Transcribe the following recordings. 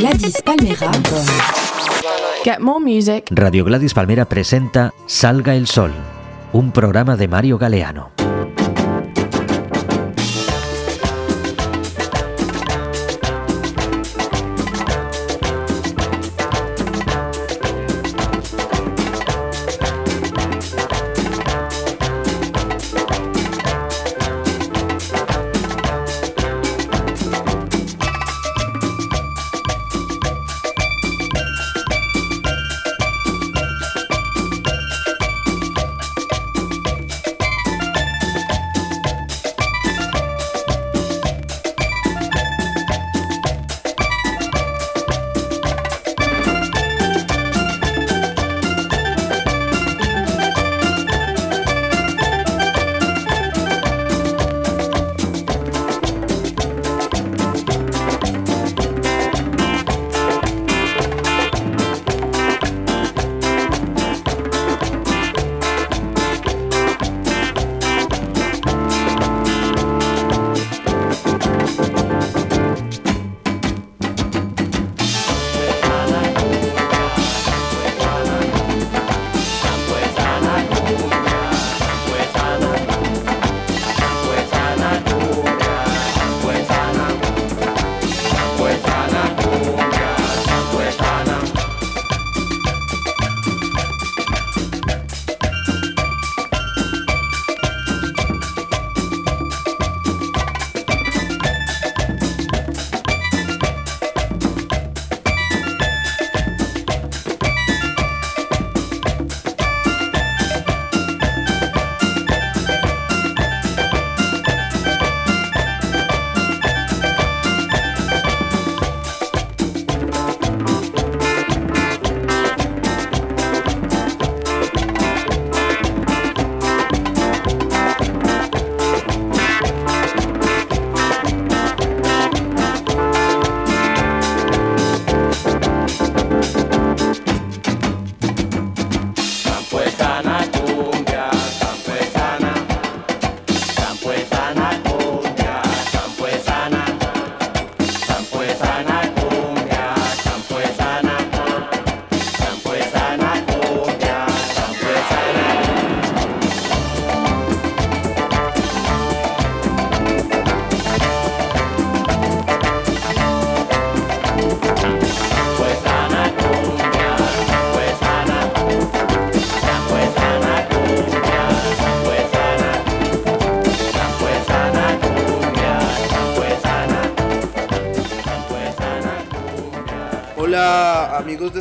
Gladys Palmera. Get more music. Radio Gladys Palmera presenta Salga el Sol, un programa de Mario Galeano.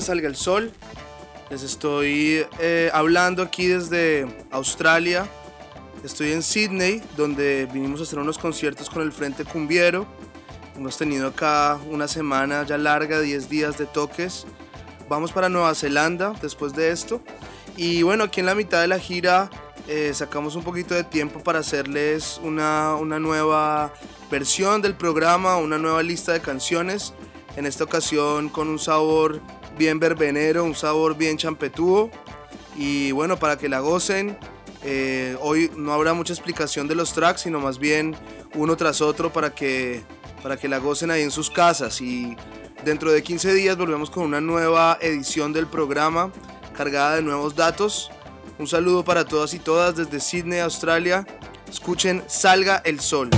Salga el Sol. Les estoy eh, hablando aquí desde Australia. Estoy en Sydney, donde vinimos a hacer unos conciertos con el Frente Cumbiero. Hemos tenido acá una semana ya larga, 10 días de toques. Vamos para Nueva Zelanda después de esto. Y bueno, aquí en la mitad de la gira eh, sacamos un poquito de tiempo para hacerles una, una nueva versión del programa, una nueva lista de canciones en esta ocasión con un sabor bien verbenero, un sabor bien champetúo. Y bueno, para que la gocen, eh, hoy no habrá mucha explicación de los tracks, sino más bien uno tras otro para que, para que la gocen ahí en sus casas. Y dentro de 15 días volvemos con una nueva edición del programa cargada de nuevos datos. Un saludo para todas y todas desde Sydney, Australia. Escuchen Salga el Sol.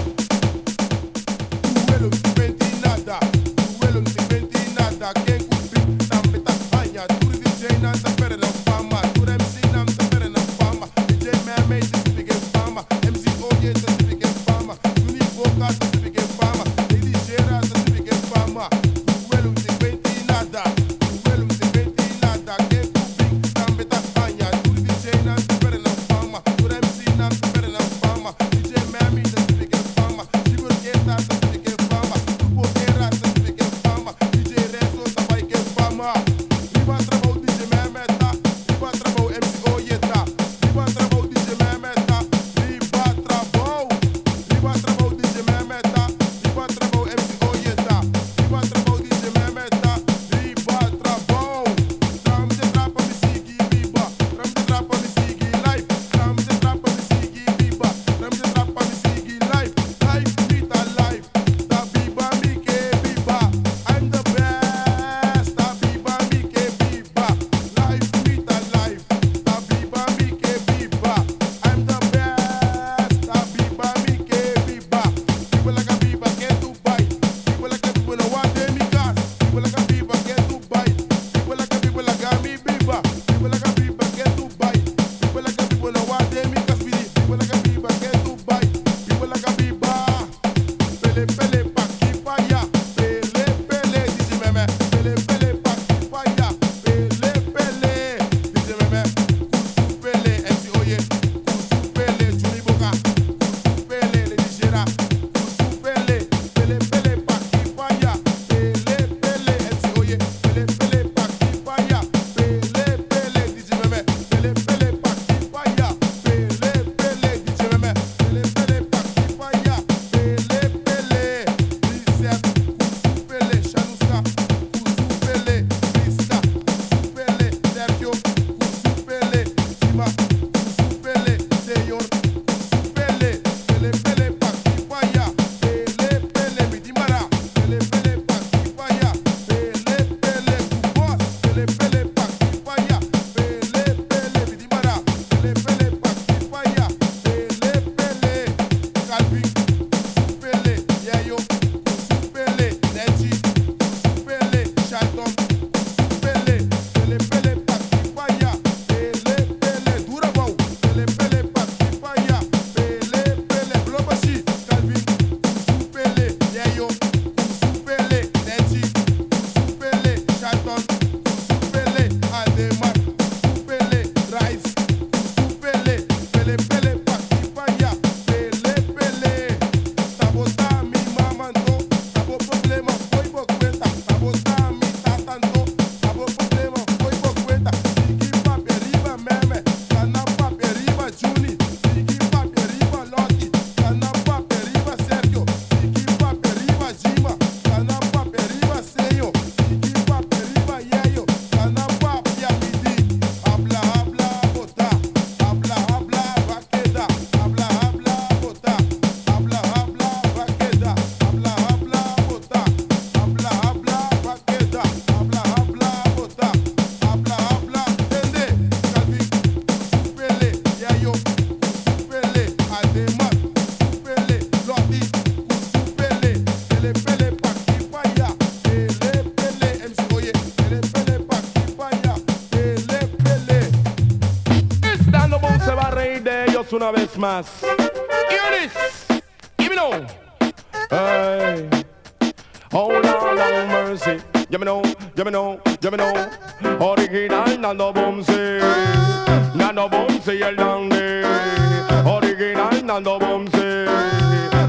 Original Nando Bumsy.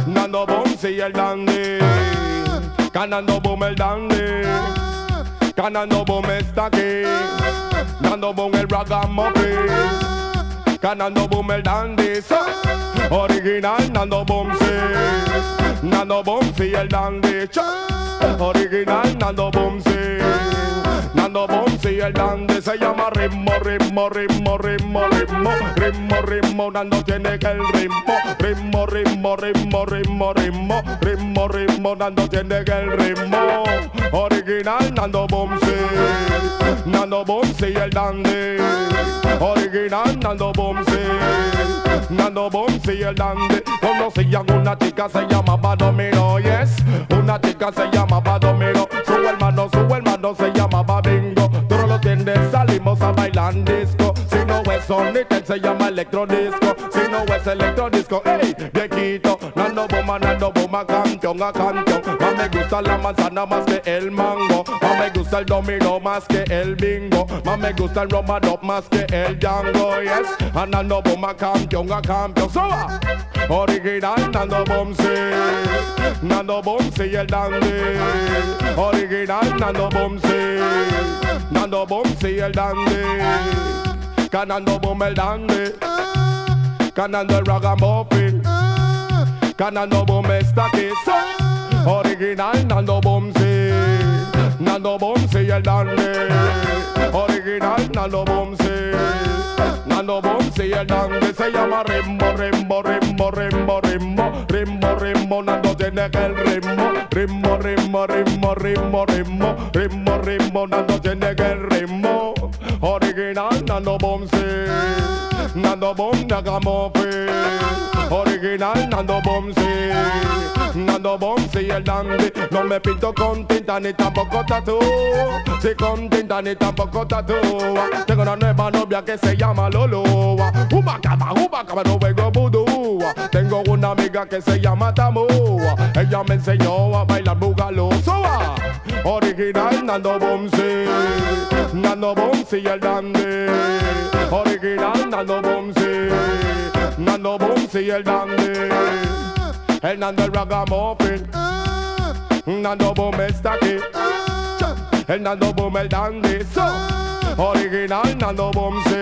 Nando Bumsy el dandy. Canando Boom el dandy. Canando Boom está aquí. Nando Boom el ragamuffin. Canando Boom el dandy. Original Nando Bumsy. Nando Bumsy el dandy. Original Nando Bumsy. Nando el dandy se llama ritmo, ritmo, ritmo, ritmo, ritmo, ritmo, ritmo. Nando tiene que el ritmo, ritmo, ritmo, ritmo, ritmo, ritmo, ritmo, ritmo. Nando tiene que el ritmo. Original Nando Bumsy. Nando el dandy. Original Nando Bumsy. Nando Bumsy el dandy. Conocían una chica se llamaba Domino, yes. Una chica se llamaba Domino. Su hermano, su hermano se llamaba Bingo. Todos los viernes salimos a bailar. Sonic, se llama electrodisco. Si no es electrodisco, ey, viejito. Nando Boma, Nando Boma, campeón a campeón. Más me gusta la manzana más que el mango. Más me gusta el domino más que el bingo. Más me gusta el romano más que el Django, yes. A Nando Boma, campeón a campeón. Suba. Original Nando Bumsy Nando Bumsy el dandy Original Nando Bumsy Nando Bumsy el dandy Canando Bum el dandy Canando el ragamuffin Canando Bum está aquí So, Original Nando Bumsy Nando Bumsy el dandy. Original Nando Bumsy Nando Bumsy el dandy. Se llama Rimbo, Rimbo, Rimbo, Rimbo, Rimbo, Rimbo, Rimbo, Nando tiene el ritmo, ritmo, ritmo, ritmo, ritmo, ritmo, ritmo, ritmo, Nando tiene el ritmo, Original, nano bum say. Nano bum, nagamofre. Original, nano bum say. Nando Bumsy el dandy, no me pinto con tinta ni tampoco tatu, si con tinta ni tampoco tatu, tengo una nueva novia que se llama Lolo, Uba cama, uba cama, no vengo vudú, tengo una amiga que se llama Tamua, ella me enseñó a bailar bugalo, Suba. original Nando Bumsy, Nando Bumsy el dandy, original Nando Bumsy, Nando Bumsy el dandy, el Nando el ragamuffin, Nando Bum está aquí, el Nando Bum el dandy, so, uh. original Nando Bumsy,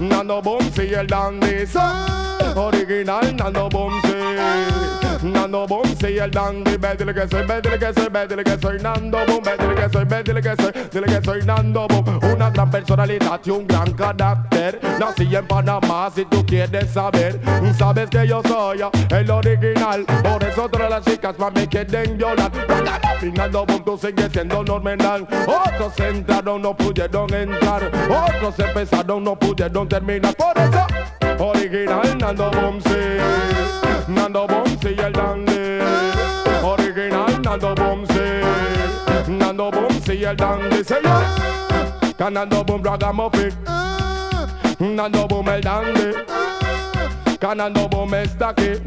Nando Bumsy el dandy, so, uh. original Nando Bumsy, Nando Bumsy el dandy, ve dile que soy, ve dile que soy, ve dile que soy Nando Bum, ve dile que soy, ve dile que soy, dile que soy Nando Bum, una gran personalidad y un gran carácter, nací en Panamá si tú quieres saber, sabes que yo soy el original, por eso todas las chicas me quieren violar, Nando Bum tú sigues siendo normal, otros entraron no pudieron entrar, otros empezaron no pudieron terminar, por eso original Nando Bumsy, Nando Bonzi y el Dandy. Original Nando Bonzi. Nando Bonzi y el Dandy. Say yeah. Can Nando Boom Ragamuffin. Nando Boom el Dandy. Can Nando Boom Estaki.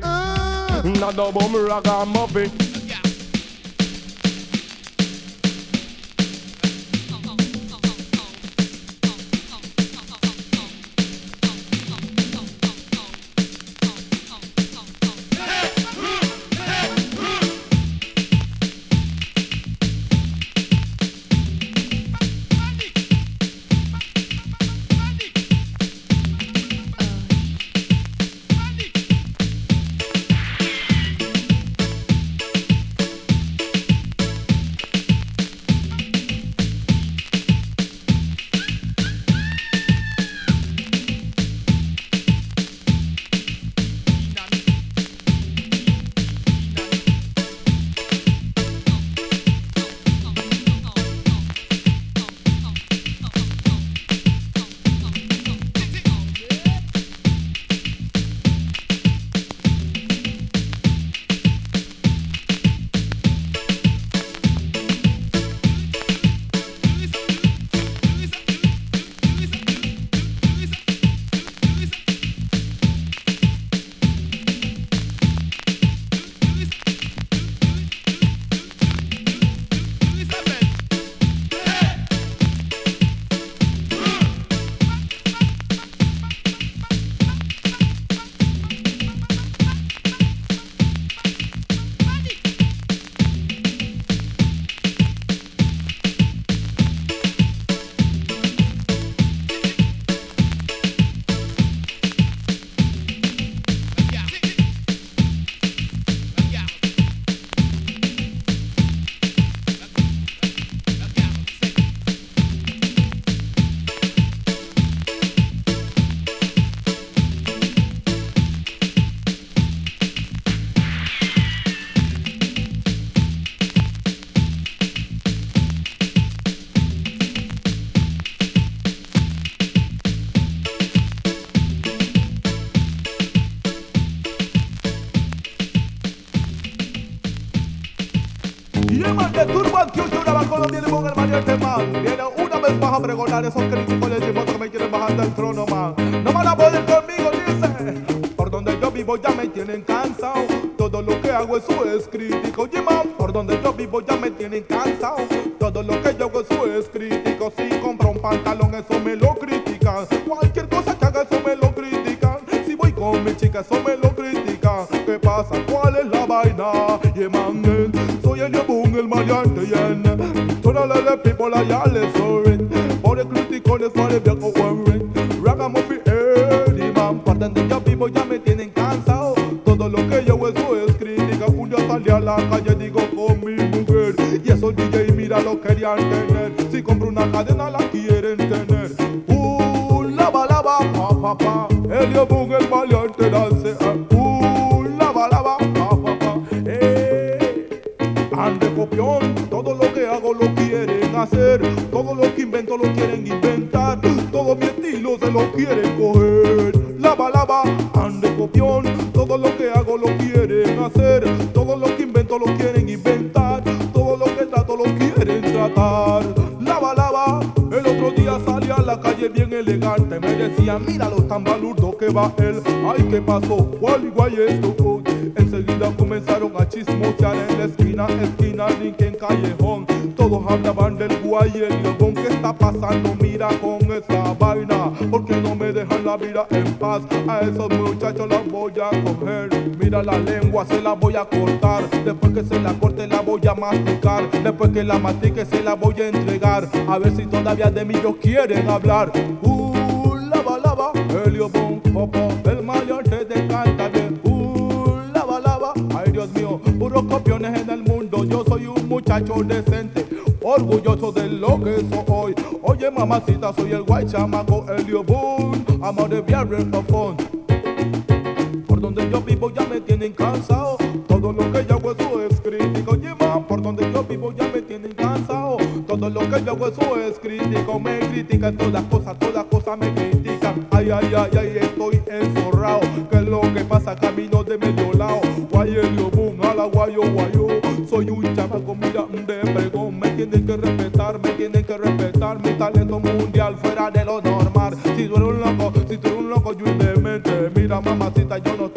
Nando Boom Ragamuffin. No viene con el mariachi, man. Viene una vez más a pregonar esos críticos de chismosos que me quieren bajar del trono, man. No van a poder conmigo, dice. Por donde yo vivo ya me tienen cansado. Todo lo que hago eso es crítico. Oye, man, por donde yo vivo ya me tienen cansado. Todo lo que yo hago eso es crítico. Si compro un pantalón, eso me lo critican. Cualquier cosa que haga, eso me lo critican. Si voy con mi chica, eso me lo critican. ¿Qué pasa? ¿Cuál es la vaina? Yeah, man, eh, soy el boom, el maleante, yen. Todas las people allá les soy. Por el crítico les vale bien con Warren. Ragamuffin, Eddie, man. Por donde yo vivo ya me tienen cansado. Todo lo que yo eso es crítica. Un día salí a la calle, digo con mi mujer. Y esos DJ, mira, lo querían tener. Si compro una cadena, la quieren tener. Uh, pa, pa, Boom, el valiente copión, todo lo que hago lo quieren hacer. Todo lo que invento lo quieren inventar. Todo mi estilo se lo quieren coger. Lava, lava, ande copión, todo lo que hago lo quieren hacer. Todo lo que invento lo quieren inventar. Todo lo que trato lo quieren tratar. Lava, lava, el otro día salí a la calle bien elegante. Me decían, míralo tan balurdo que va él. Ay, ¿qué pasó? ¿Cuál igual esto? Enseguida comenzaron a chismosear en la esquina, esquina, Todos hablaban del guay y el lobón. ¿Qué está pasando? Mira con esa vaina. Porque no me dejan la vida en paz. A esos muchachos los voy a coger. Mira la lengua, se la voy a cortar. Después que se la corte, la voy a masticar. Después que la mastique, se la voy a entregar. A ver si todavía de mí ellos quieren hablar. Uh, lava, lava, Helio Boom, popo, el mayor orgulloso de lo que soy. Oye, mamacita, soy el guay chamaco Helio Boom, amor de profund. Por donde yo vivo ya me tienen cansado. Todo lo que yo hago eso es crítico. Oye, ma, por donde yo vivo ya me tienen cansado. Todo lo que yo hago eso es crítico. Me critican todas cosas, todas cosas me critican. Ay, ay, ay, ay, estoy tienen que respetar, me tienen que respetar. Mi talento mundial fuera de lo normal. Si tú eres un loco, si tú eres un loco, yo indemente. Mira, mamacita, yo no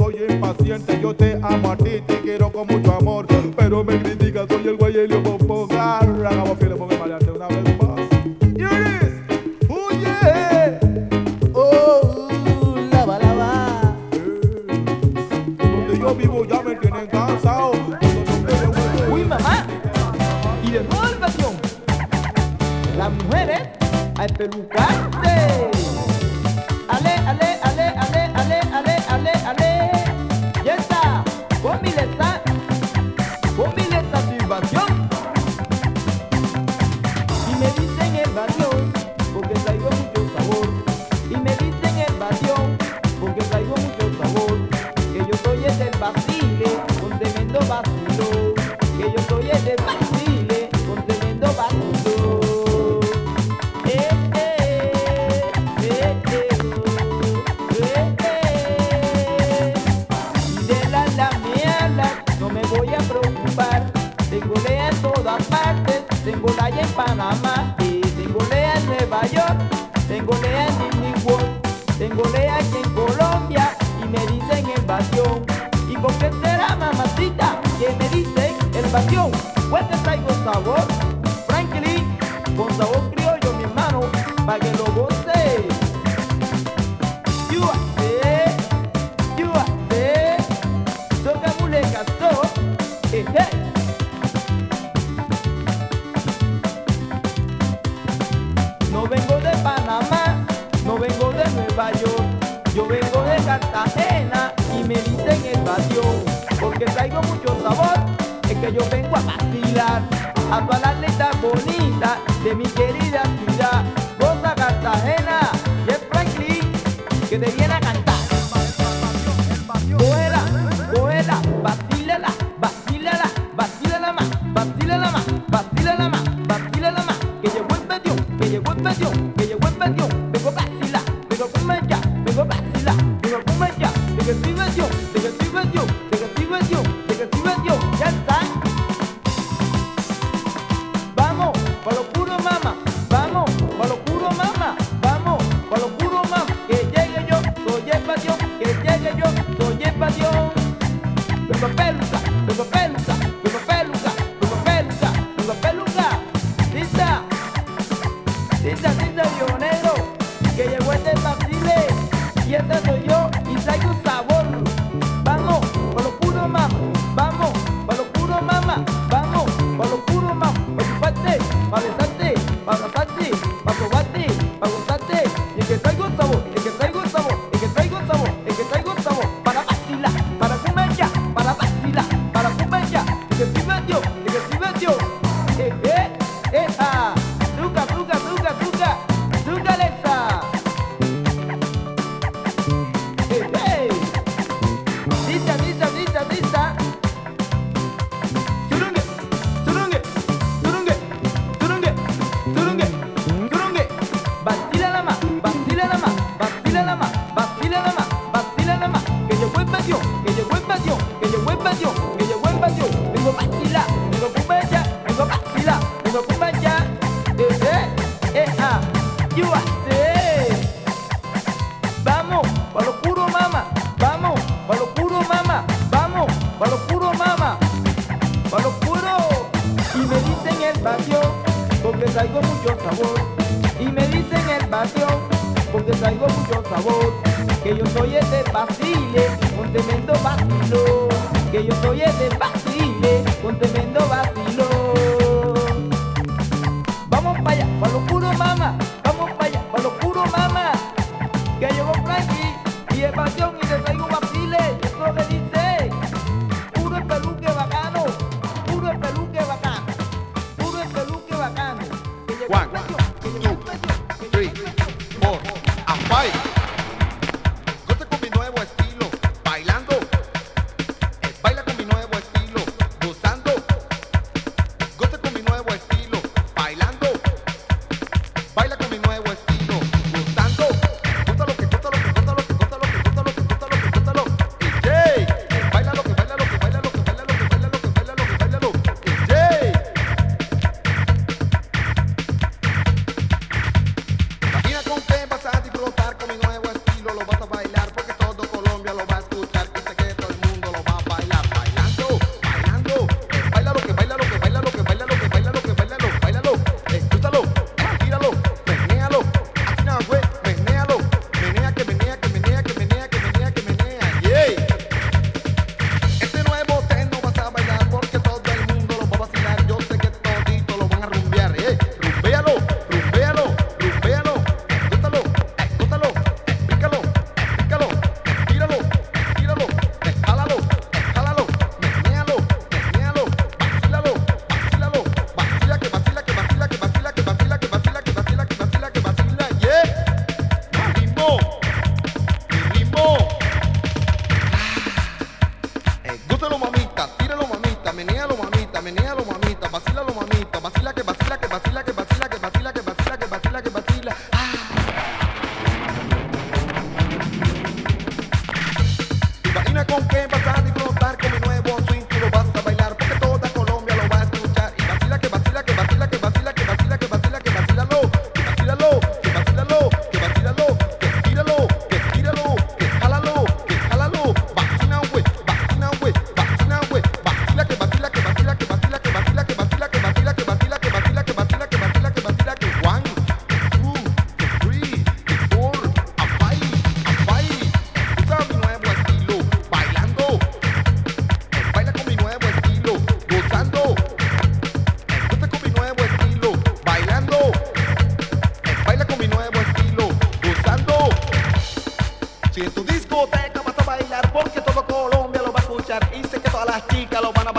que te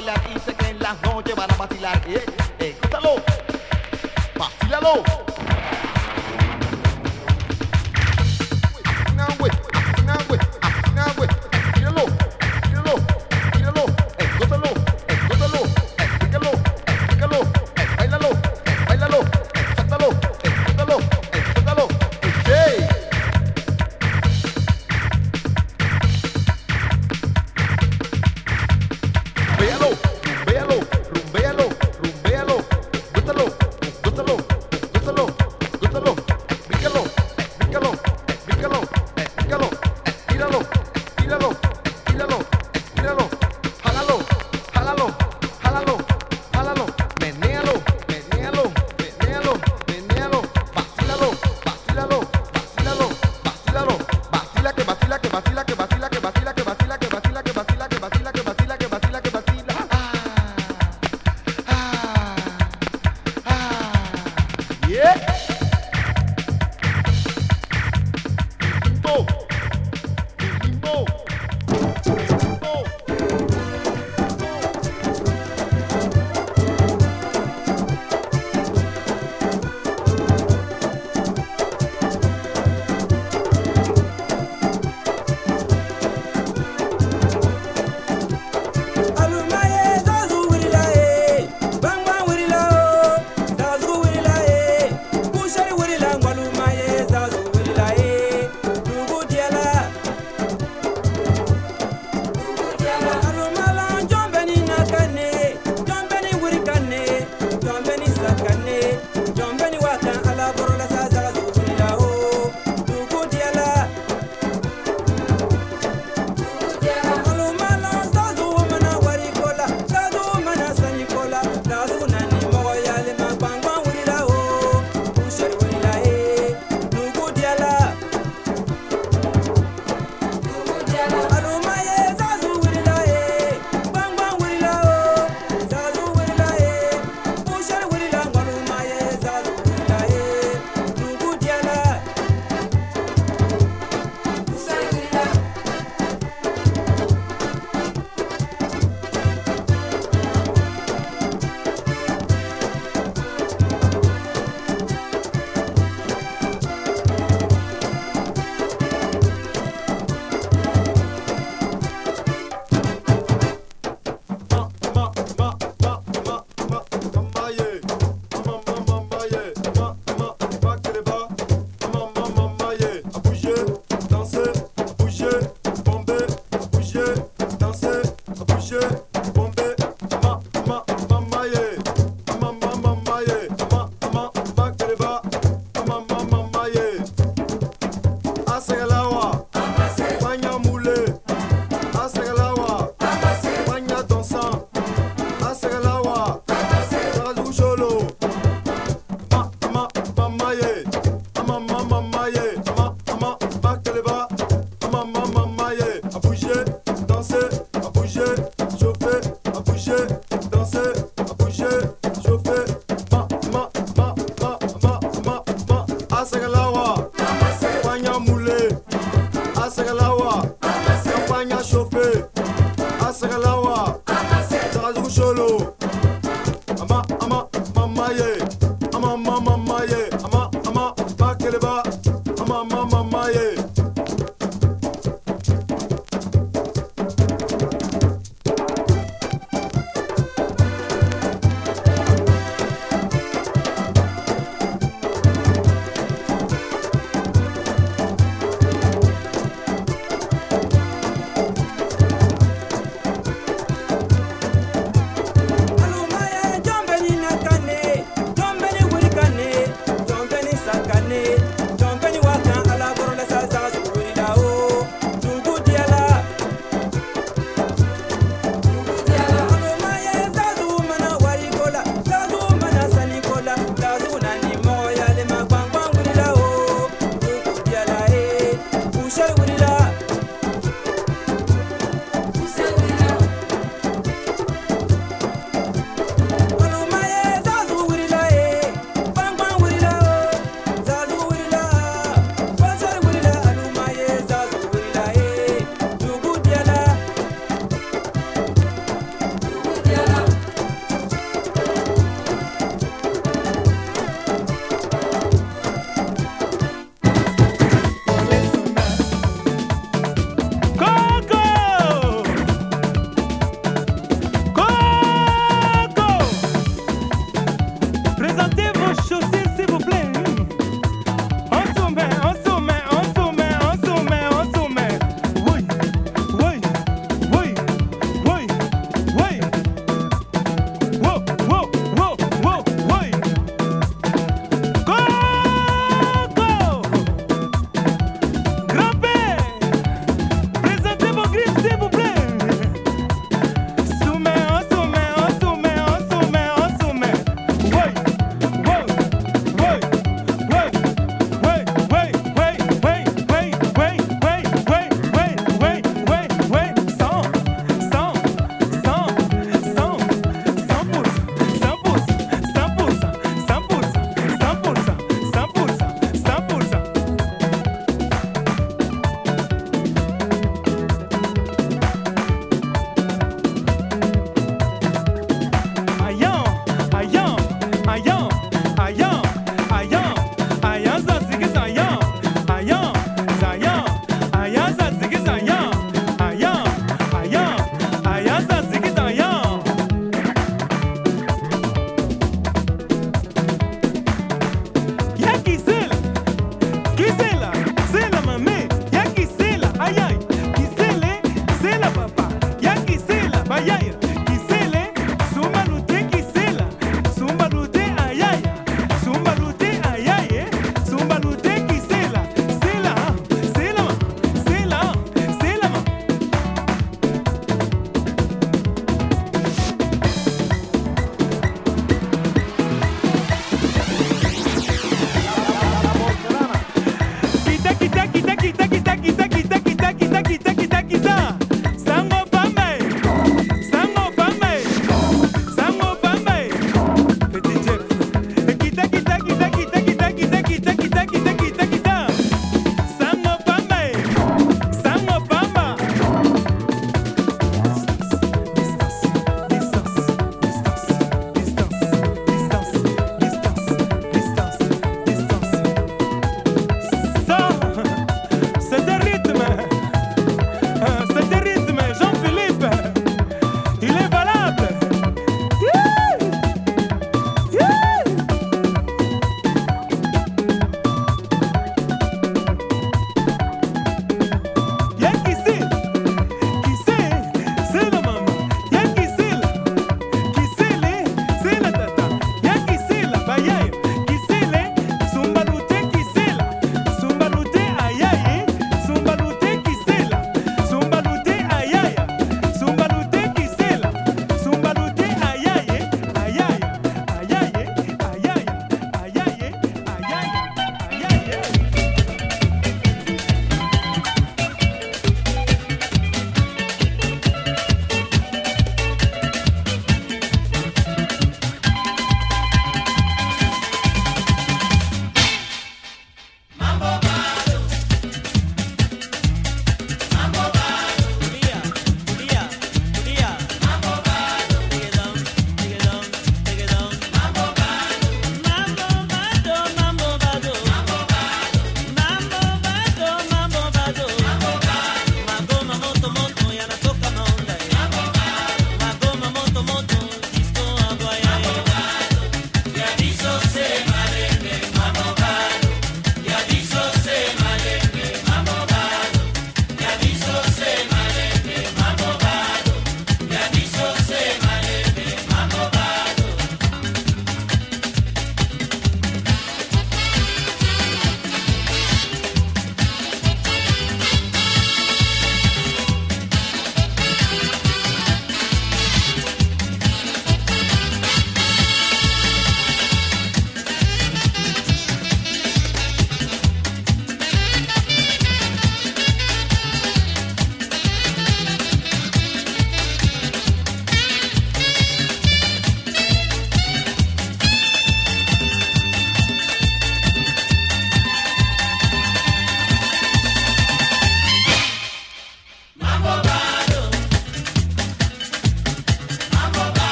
y sé que en las noches van a vacilar. Eh, eh, escúchalo, vacílalo.